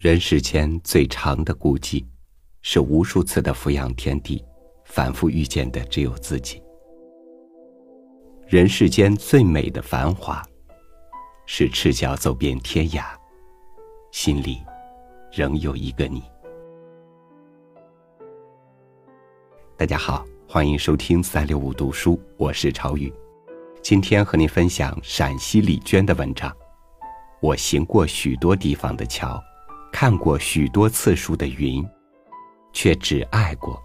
人世间最长的孤寂，是无数次的俯仰天地，反复遇见的只有自己。人世间最美的繁华，是赤脚走遍天涯，心里仍有一个你。大家好，欢迎收听三六五读书，我是朝雨，今天和您分享陕西李娟的文章。我行过许多地方的桥。看过许多次数的云，却只爱过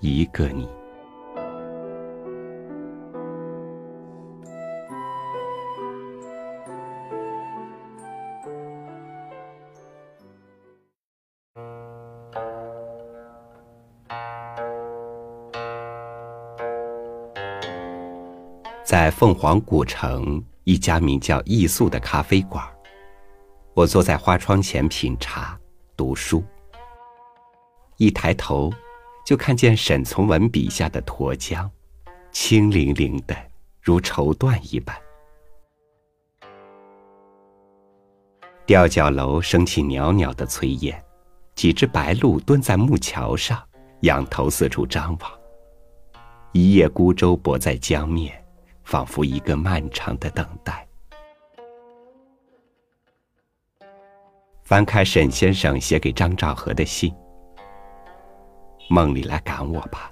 一个你。在凤凰古城一家名叫“艺素”的咖啡馆。我坐在花窗前品茶、读书，一抬头，就看见沈从文笔下的沱江，清凌凌的如绸缎一般。吊脚楼升起袅袅的炊烟，几只白鹭蹲在木桥上，仰头四处张望。一叶孤舟泊在江面，仿佛一个漫长的等待。翻开沈先生写给张兆和的信，梦里来赶我吧，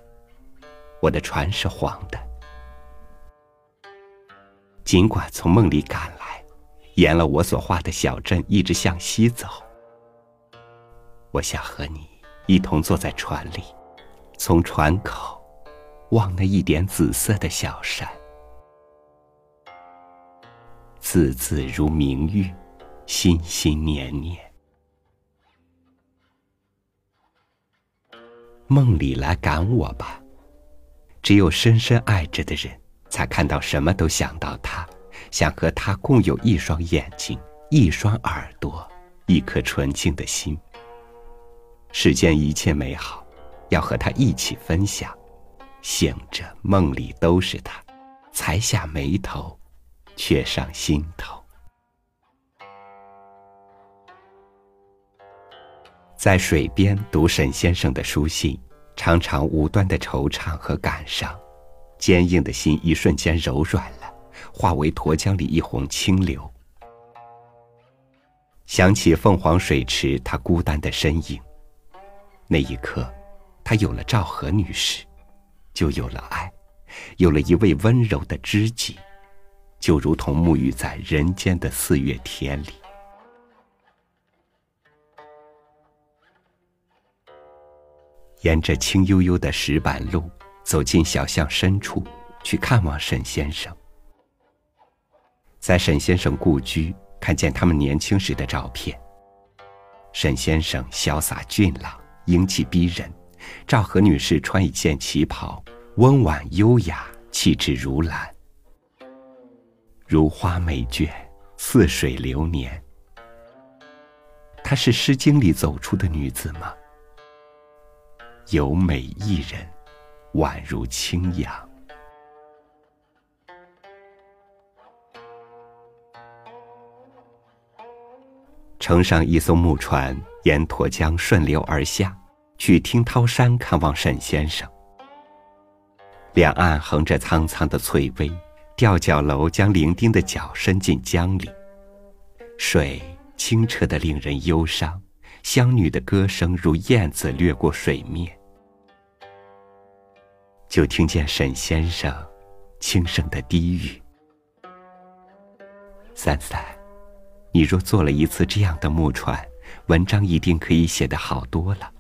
我的船是黄的。尽管从梦里赶来，沿了我所画的小镇一直向西走，我想和你一同坐在船里，从船口望那一点紫色的小山，字字如明玉，心心念念。梦里来赶我吧，只有深深爱着的人，才看到什么都想到他，想和他共有一双眼睛、一双耳朵、一颗纯净的心。世间一切美好，要和他一起分享。醒着梦里都是他，才下眉头，却上心头。在水边读沈先生的书信，常常无端的惆怅和感伤，坚硬的心一瞬间柔软了，化为沱江里一泓清流。想起凤凰水池，他孤单的身影。那一刻，他有了赵和女士，就有了爱，有了一位温柔的知己，就如同沐浴在人间的四月天里。沿着青幽幽的石板路，走进小巷深处，去看望沈先生。在沈先生故居，看见他们年轻时的照片。沈先生潇洒俊朗，英气逼人；赵和女士穿一件旗袍，温婉优雅，气质如兰，如花美眷，似水流年。她是《诗经》里走出的女子吗？有美一人，宛如清扬。乘上一艘木船，沿沱江顺流而下，去听涛山看望沈先生。两岸横着苍苍的翠微，吊脚楼将伶仃的脚伸进江里，水清澈的令人忧伤，乡女的歌声如燕子掠过水面。就听见沈先生轻声的低语：“三三，你若坐了一次这样的木船，文章一定可以写得好多了。”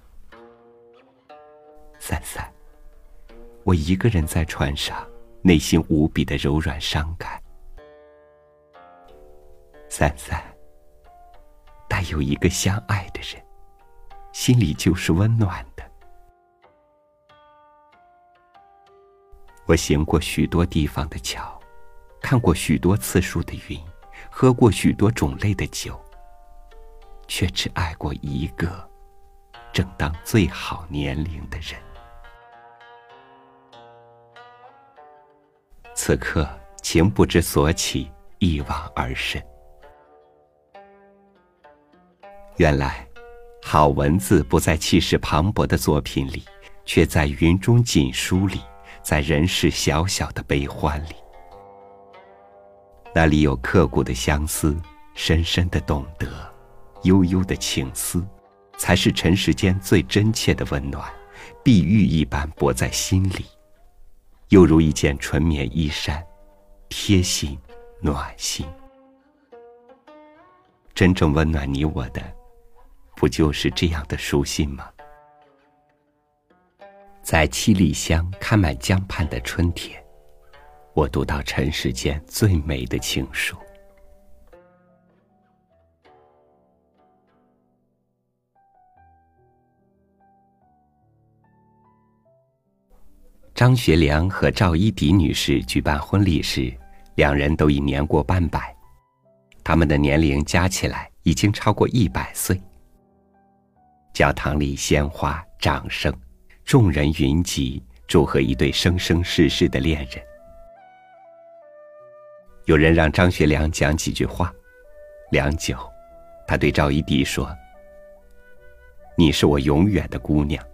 三三，我一个人在船上，内心无比的柔软伤感。三三，但有一个相爱的人，心里就是温暖的。我行过许多地方的桥，看过许多次数的云，喝过许多种类的酒，却只爱过一个正当最好年龄的人。此刻情不知所起，一往而深。原来好文字不在气势磅礴的作品里，却在云中锦书里，在人世小小的悲欢里。那里有刻骨的相思，深深的懂得，悠悠的情思，才是尘世间最真切的温暖，碧玉一般裹在心里，又如一件纯棉衣衫，贴心暖心。真正温暖你我的，不就是这样的书信吗？在七里香开满江畔的春天。我读到尘世间最美的情书。张学良和赵一荻女士举办婚礼时，两人都已年过半百，他们的年龄加起来已经超过一百岁。教堂里鲜花、掌声，众人云集，祝贺一对生生世世的恋人。有人让张学良讲几句话，良久，他对赵一荻说：“你是我永远的姑娘。”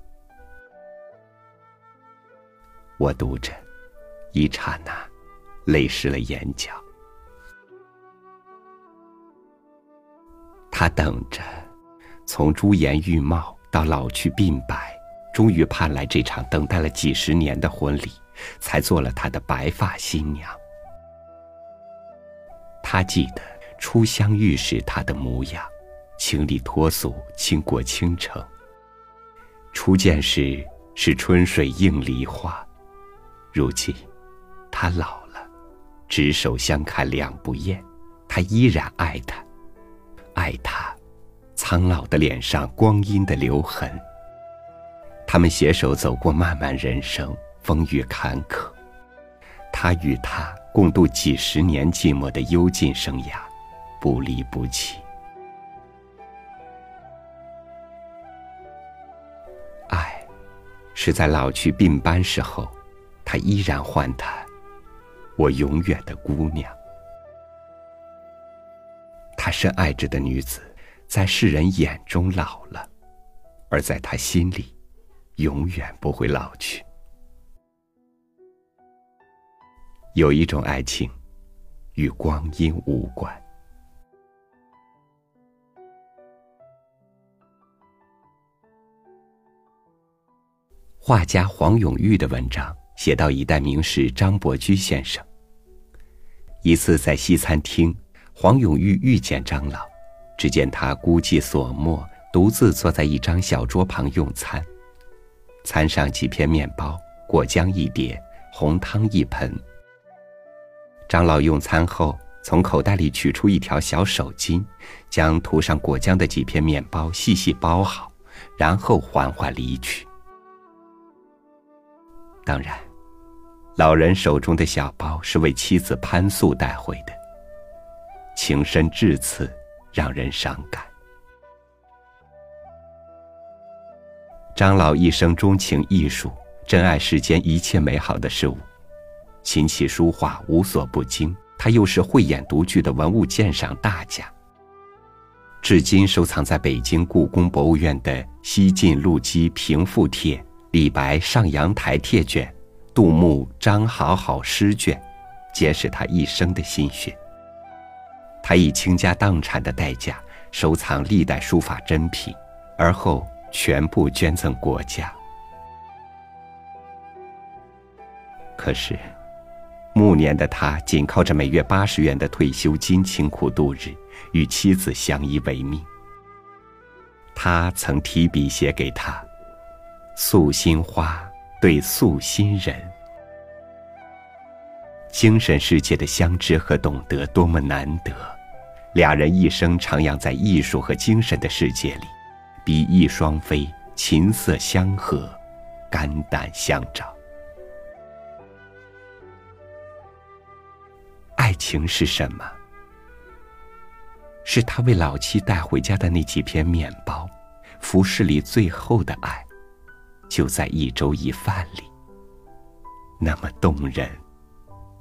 我读着，一刹那，泪湿了眼角。他等着，从朱颜玉貌到老去鬓白，终于盼来这场等待了几十年的婚礼，才做了他的白发新娘。他记得初相遇时他的模样，清丽脱俗，倾国倾城。初见时是春水映梨花，如今他老了，执手相看两不厌，他依然爱他，爱他苍老的脸上光阴的留痕。他们携手走过漫漫人生，风雨坎坷。他与她共度几十年寂寞的幽静生涯，不离不弃。爱，是在老去鬓斑时候，他依然唤她“我永远的姑娘”。他深爱着的女子，在世人眼中老了，而在他心里，永远不会老去。有一种爱情，与光阴无关。画家黄永玉的文章写到一代名士张伯驹先生。一次在西餐厅，黄永玉遇见张老，只见他孤寂所没，独自坐在一张小桌旁用餐，餐上几片面包，果浆一碟，红汤一盆。张老用餐后，从口袋里取出一条小手巾，将涂上果浆的几片面包细细包好，然后缓缓离去。当然，老人手中的小包是为妻子潘素带回的，情深至此，让人伤感。张老一生钟情艺术，珍爱世间一切美好的事物。琴棋书画无所不精，他又是慧眼独具的文物鉴赏大家。至今收藏在北京故宫博物院的西晋陆机平复帖、李白上阳台帖卷、杜牧张好好诗卷，皆是他一生的心血。他以倾家荡产的代价收藏历代书法珍品，而后全部捐赠国家。可是。暮年的他，仅靠着每月八十元的退休金清苦度日，与妻子相依为命。他曾提笔写给他：“素心花对素心人。”精神世界的相知和懂得多么难得，俩人一生徜徉在艺术和精神的世界里，比翼双飞，琴瑟相和，肝胆相照。爱情是什么？是他为老妻带回家的那几片面包，服饰里最后的爱，就在一粥一饭里，那么动人，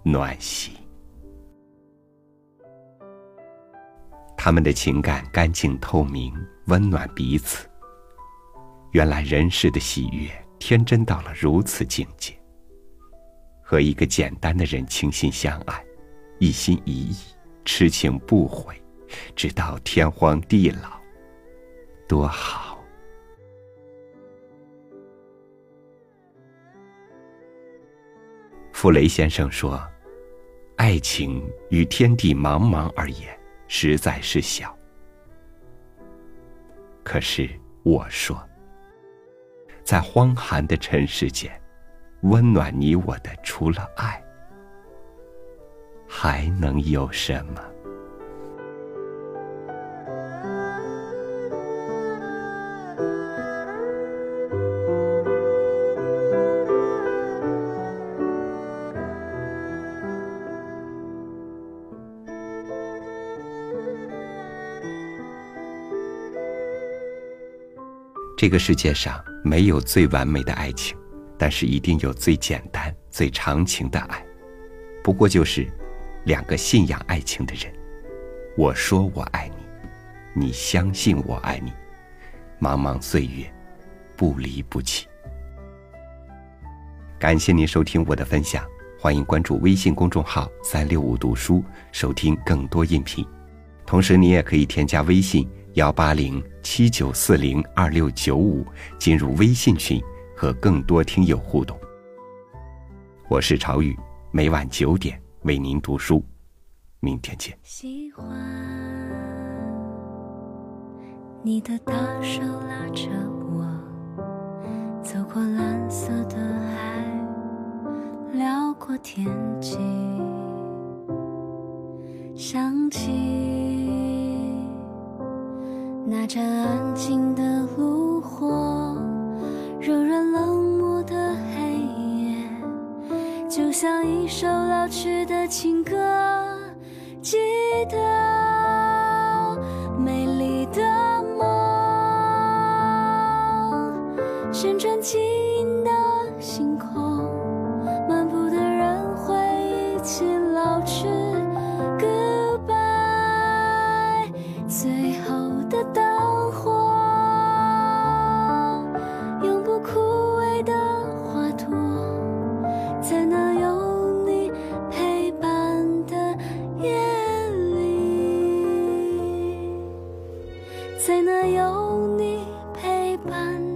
暖心。他们的情感干净透明，温暖彼此，原来人世的喜悦天真到了如此境界。和一个简单的人倾心相爱，一心一意，痴情不悔，直到天荒地老，多好！傅雷先生说：“爱情与天地茫茫而言，实在是小。可是我说，在荒寒的尘世间，温暖你我的，除了爱，还能有什么？”这个世界上没有最完美的爱情，但是一定有最简单、最长情的爱。不过就是两个信仰爱情的人。我说我爱你，你相信我爱你，茫茫岁月，不离不弃。感谢您收听我的分享，欢迎关注微信公众号“三六五读书”，收听更多音频。同时，你也可以添加微信。幺八零七九四零二六九五，进入微信群，和更多听友互动。我是朝雨，每晚九点为您读书，明天见。喜欢你的大手拉着我，走过蓝色的海，辽阔天际，想起。那盏安静的炉火柔软冷漠的黑夜就像一首老去的情歌记得美丽的梦。旋转几没能有你陪伴